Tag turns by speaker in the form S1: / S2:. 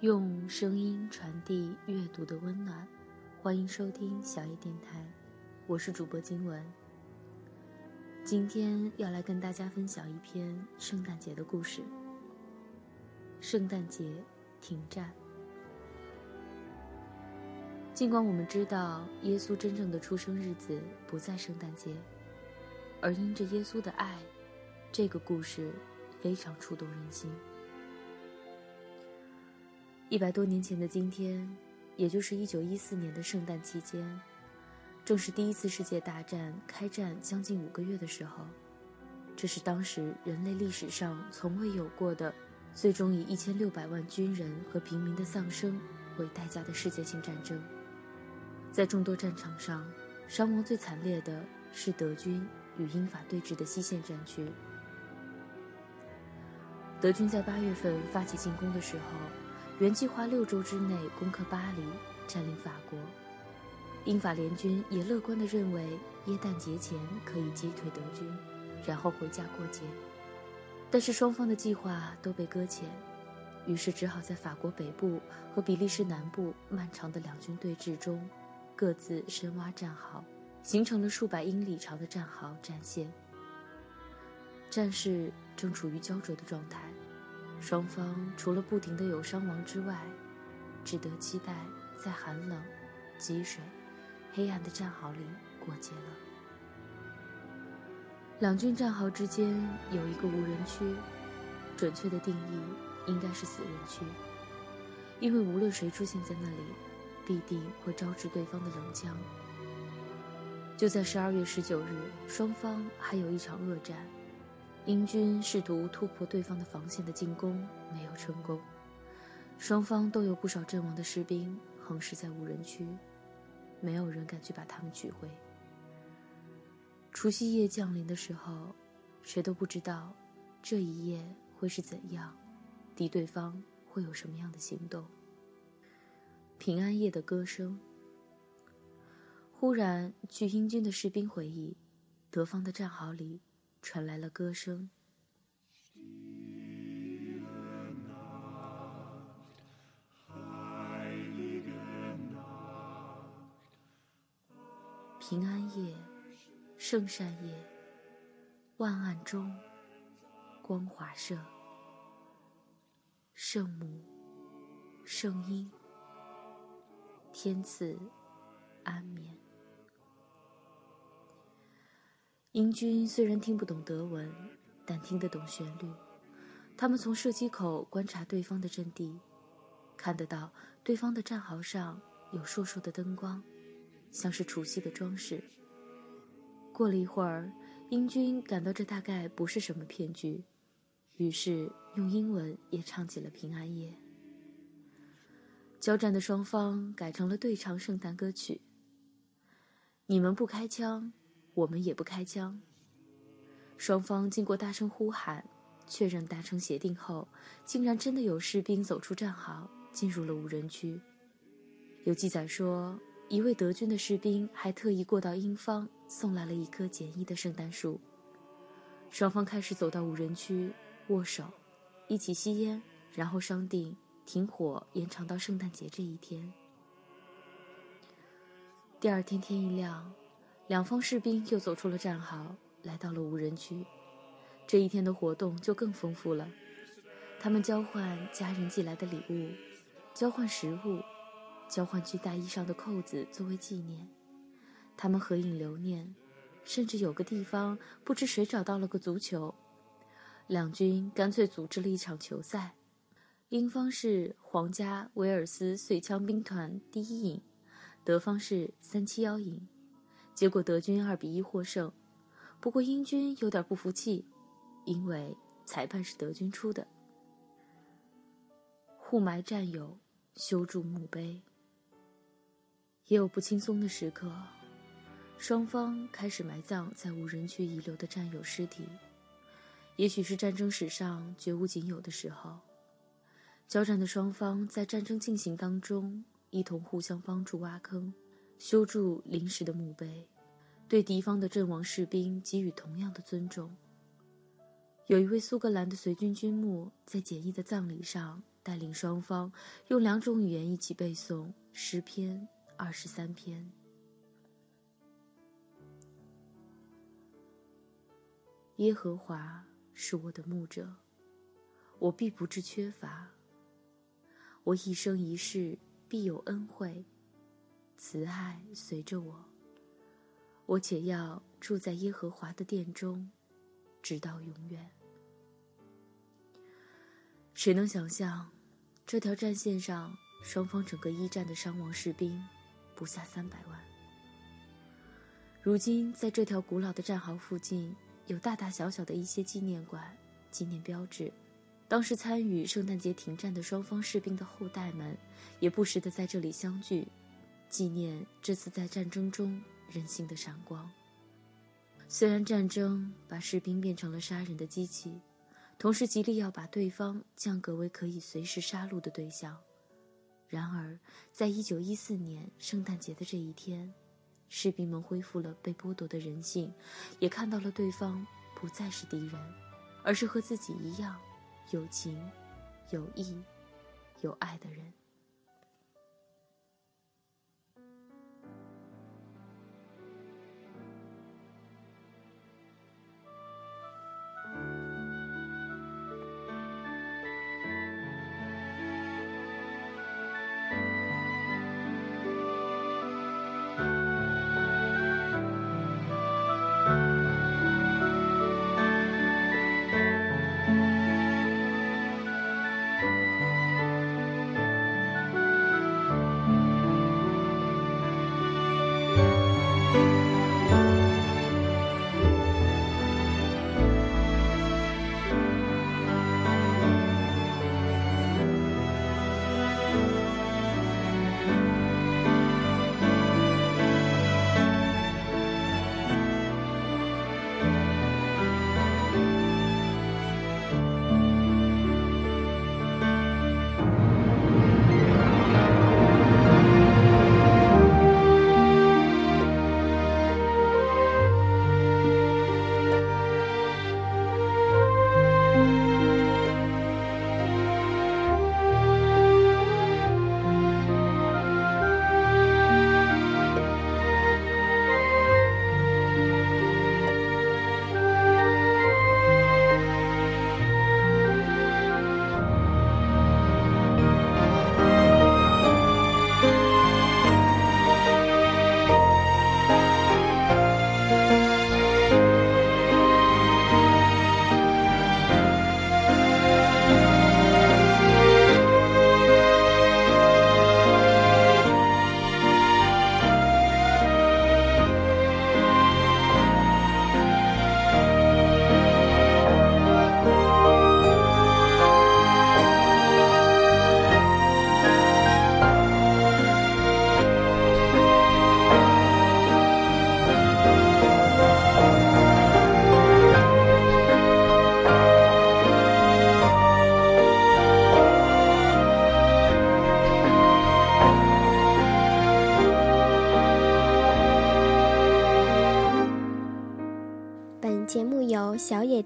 S1: 用声音传递阅读的温暖，欢迎收听小叶电台，我是主播金文。今天要来跟大家分享一篇圣诞节的故事。圣诞节停战。尽管我们知道耶稣真正的出生日子不在圣诞节，而因着耶稣的爱，这个故事非常触动人心。一百多年前的今天，也就是一九一四年的圣诞期间，正是第一次世界大战开战将近五个月的时候。这是当时人类历史上从未有过的，最终以一千六百万军人和平民的丧生为代价的世界性战争。在众多战场上，伤亡最惨烈的是德军与英法对峙的西线战区。德军在八月份发起进攻的时候。原计划六周之内攻克巴黎，占领法国。英法联军也乐观地认为，耶诞节前可以击退德军，然后回家过节。但是双方的计划都被搁浅，于是只好在法国北部和比利时南部漫长的两军对峙中，各自深挖战壕，形成了数百英里长的战壕战线。战事正处于焦灼的状态。双方除了不停的有伤亡之外，只得期待在寒冷、积水、黑暗的战壕里过节了。两军战壕之间有一个无人区，准确的定义应该是死人区，因为无论谁出现在那里，必定会招致对方的冷枪。就在十二月十九日，双方还有一场恶战。英军试图突破对方的防线的进攻，没有成功。双方都有不少阵亡的士兵横尸在无人区，没有人敢去把他们取回。除夕夜降临的时候，谁都不知道这一夜会是怎样，敌对方会有什么样的行动。平安夜的歌声。忽然，据英军的士兵回忆，德方的战壕里。传来了歌声。平安夜，圣善夜，万暗中，光华射。圣母，圣婴，天赐安眠。英军虽然听不懂德文，但听得懂旋律。他们从射击口观察对方的阵地，看得到对方的战壕上有烁烁的灯光，像是除夕的装饰。过了一会儿，英军感到这大概不是什么骗局，于是用英文也唱起了《平安夜》。交战的双方改成了对唱圣诞歌曲。你们不开枪。我们也不开枪。双方经过大声呼喊，确认达成协定后，竟然真的有士兵走出战壕，进入了无人区。有记载说，一位德军的士兵还特意过到英方，送来了一棵简易的圣诞树。双方开始走到无人区，握手，一起吸烟，然后商定停火，延长到圣诞节这一天。第二天天一亮。两方士兵又走出了战壕，来到了无人区。这一天的活动就更丰富了。他们交换家人寄来的礼物，交换食物，交换去大衣上的扣子作为纪念。他们合影留念，甚至有个地方不知谁找到了个足球，两军干脆组织了一场球赛。英方是皇家威尔斯碎枪兵团第一营，德方是三七幺营。结果德军二比一获胜，不过英军有点不服气，因为裁判是德军出的。互埋战友，修筑墓碑。也有不轻松的时刻，双方开始埋葬在无人区遗留的战友尸体，也许是战争史上绝无仅有的时候。交战的双方在战争进行当中，一同互相帮助挖坑。修筑临时的墓碑，对敌方的阵亡士兵给予同样的尊重。有一位苏格兰的随军军牧在简易的葬礼上带领双方用两种语言一起背诵诗篇二十三篇。耶和华是我的牧者，我必不致缺乏。我一生一世必有恩惠，慈爱随着我。我且要住在耶和华的殿中，直到永远。谁能想象，这条战线上双方整个一战的伤亡士兵不下三百万？如今，在这条古老的战壕附近，有大大小小的一些纪念馆、纪念标志。当时参与圣诞节停战的双方士兵的后代们，也不时的在这里相聚，纪念这次在战争中人性的闪光。虽然战争把士兵变成了杀人的机器。同时极力要把对方降格为可以随时杀戮的对象，然而，在一九一四年圣诞节的这一天，士兵们恢复了被剥夺的人性，也看到了对方不再是敌人，而是和自己一样有情、有义、有爱的人。